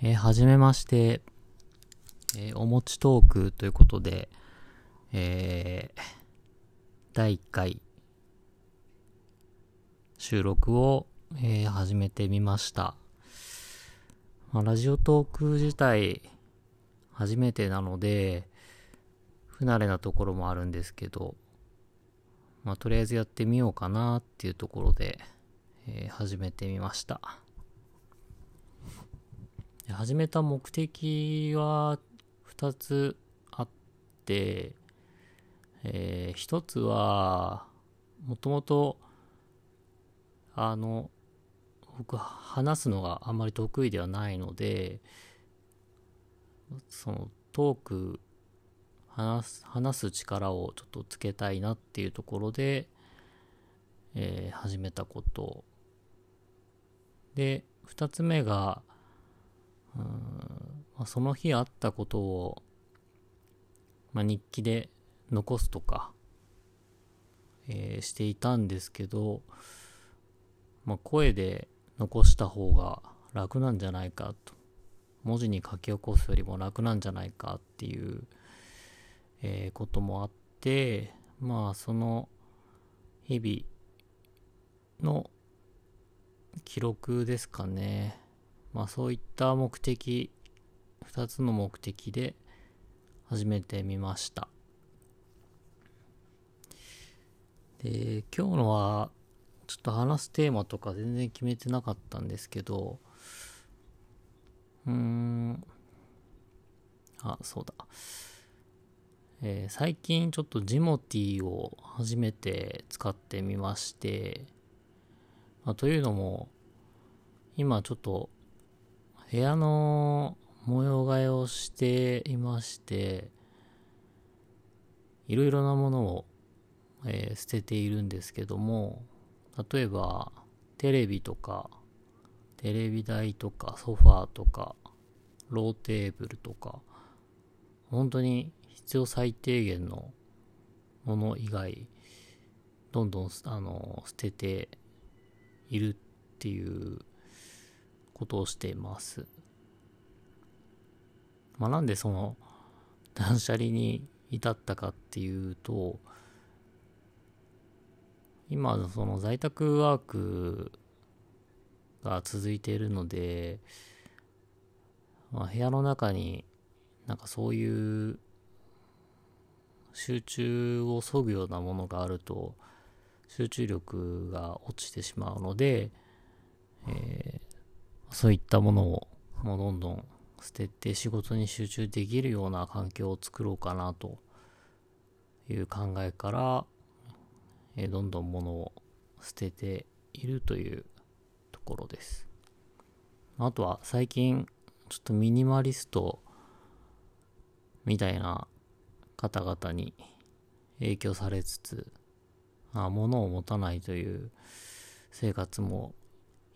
えー、はじめまして、えーおもちトークということで、えー第1回収録を、えー始めてみました。まあ、ラジオトーク自体初めてなので、不慣れなところもあるんですけど、まあ、とりあえずやってみようかなっていうところで、え始めてみました。で始めた目的は2つあって、えー一つは、もともと、あの、僕、話すのがあんまり得意ではないので、そのトーク、話す、話す力をちょっとつけたいなっていうところで、えー始めたこと。で、二つ目が、うんまあ、その日あったことを、まあ、日記で残すとか、えーしていたんですけど、まあ、声で残した方が楽なんじゃないかと。文字に書き起こすよりも楽なんじゃないかっていう、えーこともあって、まあその日々の記録ですかね。まあそういった目的、二つの目的で始めてみました。で、今日のはちょっと話すテーマとか全然決めてなかったんですけど、うーん、あ、そうだ。えー最近ちょっとジモティを初めて使ってみまして、まあ、というのも、今ちょっと部屋の模様替えをしていまして、いろいろなものを、えー捨てているんですけども、例えばテレビとか、テレビ台とかソファーとか、ローテーブルとか、本当に必要最低限のもの以外、どんどんあの捨てているっていうことをしています。まあ、なんでその断捨離に至ったかっていうと、今その在宅ワークが続いているので、まあ、部屋の中になんかそういう集中を削ぐようなものがあると集中力が落ちてしまうので、えそういったものをもうどんどん捨てて仕事に集中できるような環境を作ろうかなという考えから、えーどんどん物を捨てているというところです。あとは最近ちょっとミニマリストみたいな方々に影響されつつ、あ物を持たないという生活も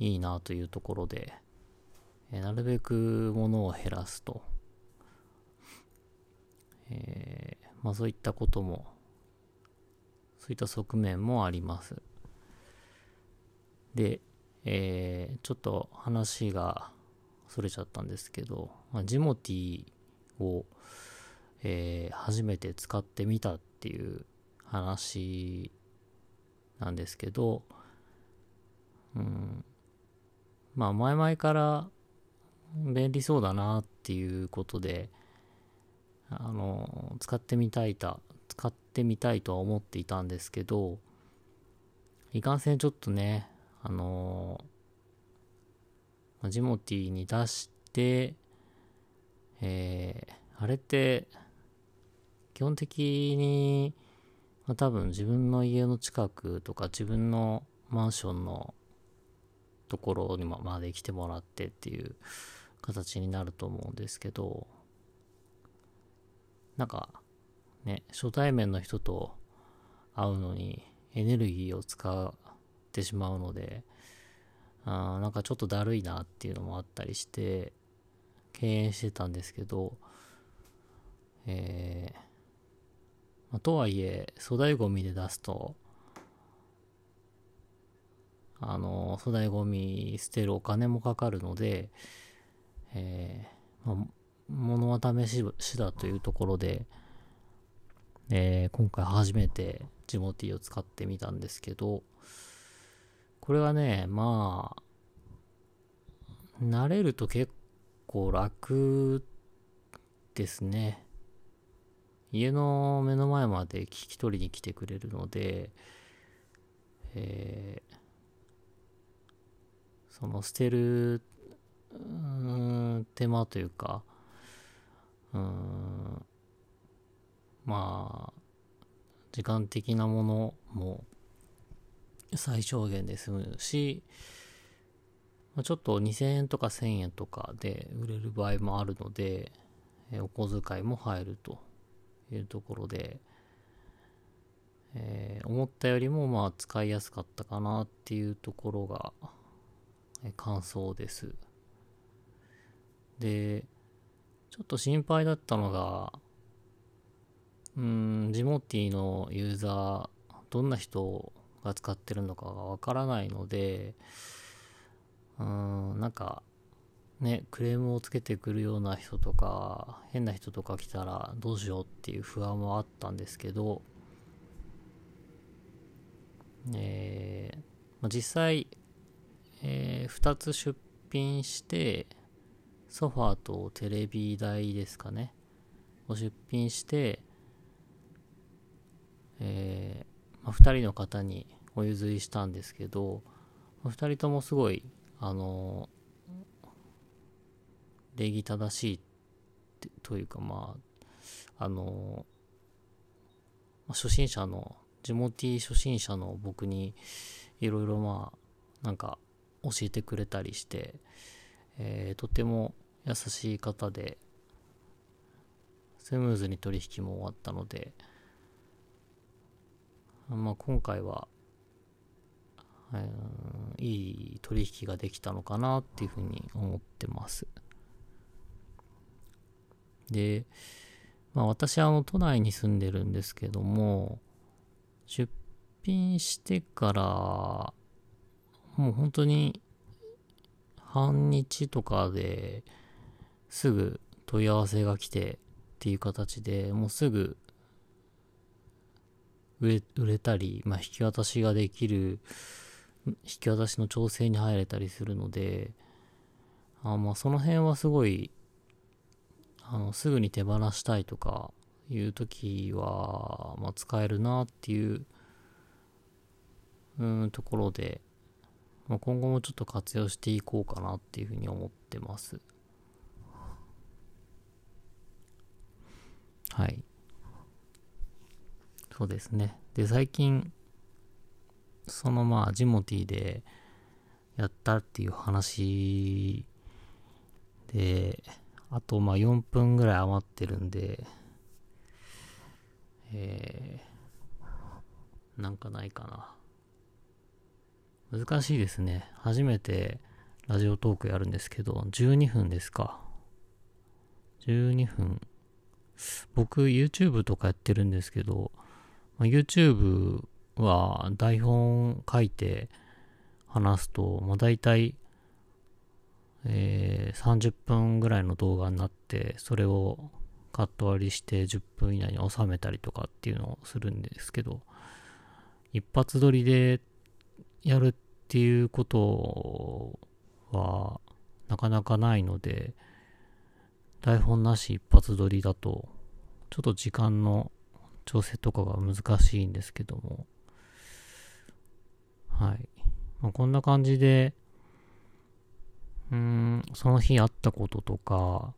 いいなというところで、えなるべく物を減らすと、えーまあそういったことも、そういった側面もあります。で、えーちょっと話がそれちゃったんですけど、まあ、ジモティを、えー初めて使ってみたっていう話なんですけど、うん、まあ前々から便利そうだなっていうことで、あの、使ってみたいた、使ってみたいとは思っていたんですけど、いかんせんちょっとね、あのジモティに出して、えーあれって、基本的に、まあ、多分自分の家の近くとか自分のマンションのところにまで来てもらってっていう形になると思うんですけど、なんか、ね、初対面の人と会うのにエネルギーを使ってしまうので、あーなんかちょっとだるいなっていうのもあったりして、敬遠してたんですけど、えーまあとはいえ、粗大ゴミで出すと、あの、粗大ゴミ捨てるお金もかかるので、えー、まあ、物は試ししだというところで、えー、今回初めてジモティを使ってみたんですけど、これはね、まあ、慣れると結構楽ですね。家の目の前まで聞き取りに来てくれるので、えー、その捨てる、手間というか、うん、まあ、時間的なものも最小限で済むし、ちょっと2000円とか1000円とかで売れる場合もあるので、お小遣いも入るというところで、えー、思ったよりもまあ使いやすかったかなっていうところが、感想です。で、ちょっと心配だったのが、うん、ジモティのユーザー、どんな人が使ってるのかがわからないので、うん、なんか、ね、クレームをつけてくるような人とか、変な人とか来たらどうしようっていう不安もあったんですけど、えー、まあ、実際、えー、2つ出品して、ソファーとテレビ台ですかね、を出品して、えー、まあ、2人の方にお譲りしたんですけど、2人ともすごい、あの礼儀正しいというか、まあ、あの初心者の、ジモティ初心者の僕に、いろいろまあ、なんか、教えてくれたりして、えー、とても優しい方で、スムーズに取引も終わったので、まあ、今回は、えー、いい取引ができたのかなっていうふうに思ってます。で、まあ、私はあの都内に住んでるんですけども、出品してから、もう本当に半日とかですぐ問い合わせが来てっていう形でもうすぐ売れ売れたり、まあ、引き渡しができる、引き渡しの調整に入れたりするので、あまあその辺はすごい、あの、すぐに手放したいとかいう時は、まあ使えるなっていう、うん、ところで、まあ、今後もちょっと活用していこうかなっていうふうに思ってます。はい。そうですね。で、最近、そのまあ、ジモティでやったっていう話で、あとまあ4分ぐらい余ってるんで、えー、なんかないかな。難しいですね。初めてラジオトークやるんですけど、12分ですか。12分。僕 YouTube とかやってるんですけど、ま、YouTube は台本書いて話すと、まあ、大体、えー、30分ぐらいの動画になって、それをカット割りして10分以内に収めたりとかっていうのをするんですけど、一発撮りでやるっていうことはなかなかないので、台本なし一発撮りだと、ちょっと時間の調整とかが難しいんですけども、はい。まあ、こんな感じで、うん、その日あったこととか、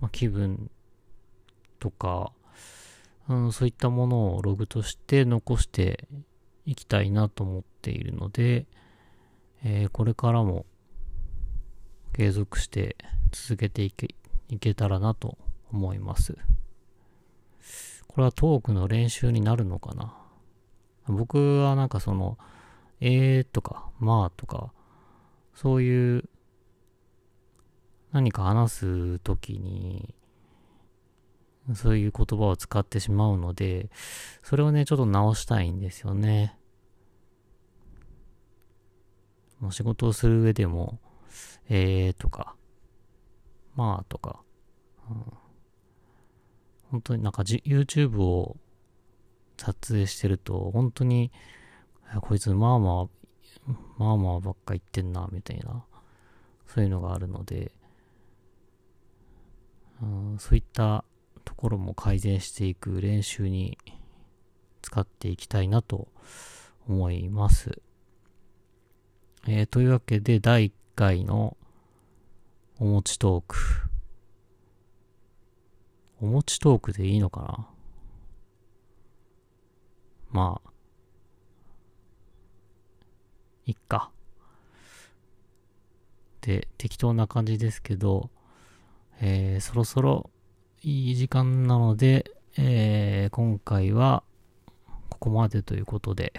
まあ、気分とか、うん、そういったものをログとして残していきたいなと思っているので、えー、これからも継続して続けていけいけたらなと思います。これはトークの練習になるのかな？僕はなんかその、えーとか、まあとか、そういう何か話すときに、そういう言葉を使ってしまうので、それをね、ちょっと直したいんですよね。もう仕事をする上でも、えーとか、まあとか、うん、本当になんか YouTube を撮影してると、本当に、こいつまあまあ、まあまあばっか言ってんな、みたいな、そういうのがあるので、うん、そういったところも改善していく練習に使っていきたいなと思います。えー、というわけで、第1回のおもちトーク。おもちトークでいいのかな？まあ、いっか。で、適当な感じですけど、えー、そろそろいい時間なので、えー、今回はここまでということで、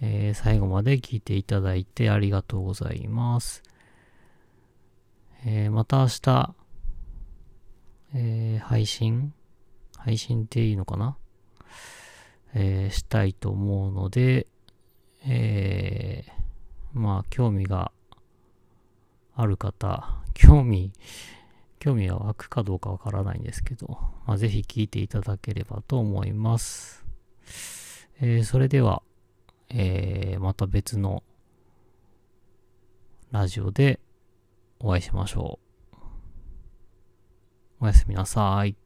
えー、最後まで聞いていただいてありがとうございます。えー、また明日、えー、配信配信っていいのかな？え、したいと思うので、え、まあ、興味がある方、興味、興味が湧くかどうかわからないんですけど、まあ、ぜひ聞いていただければと思います。え、それでは、えー、また別のラジオでお会いしましょう。おやすみなさい。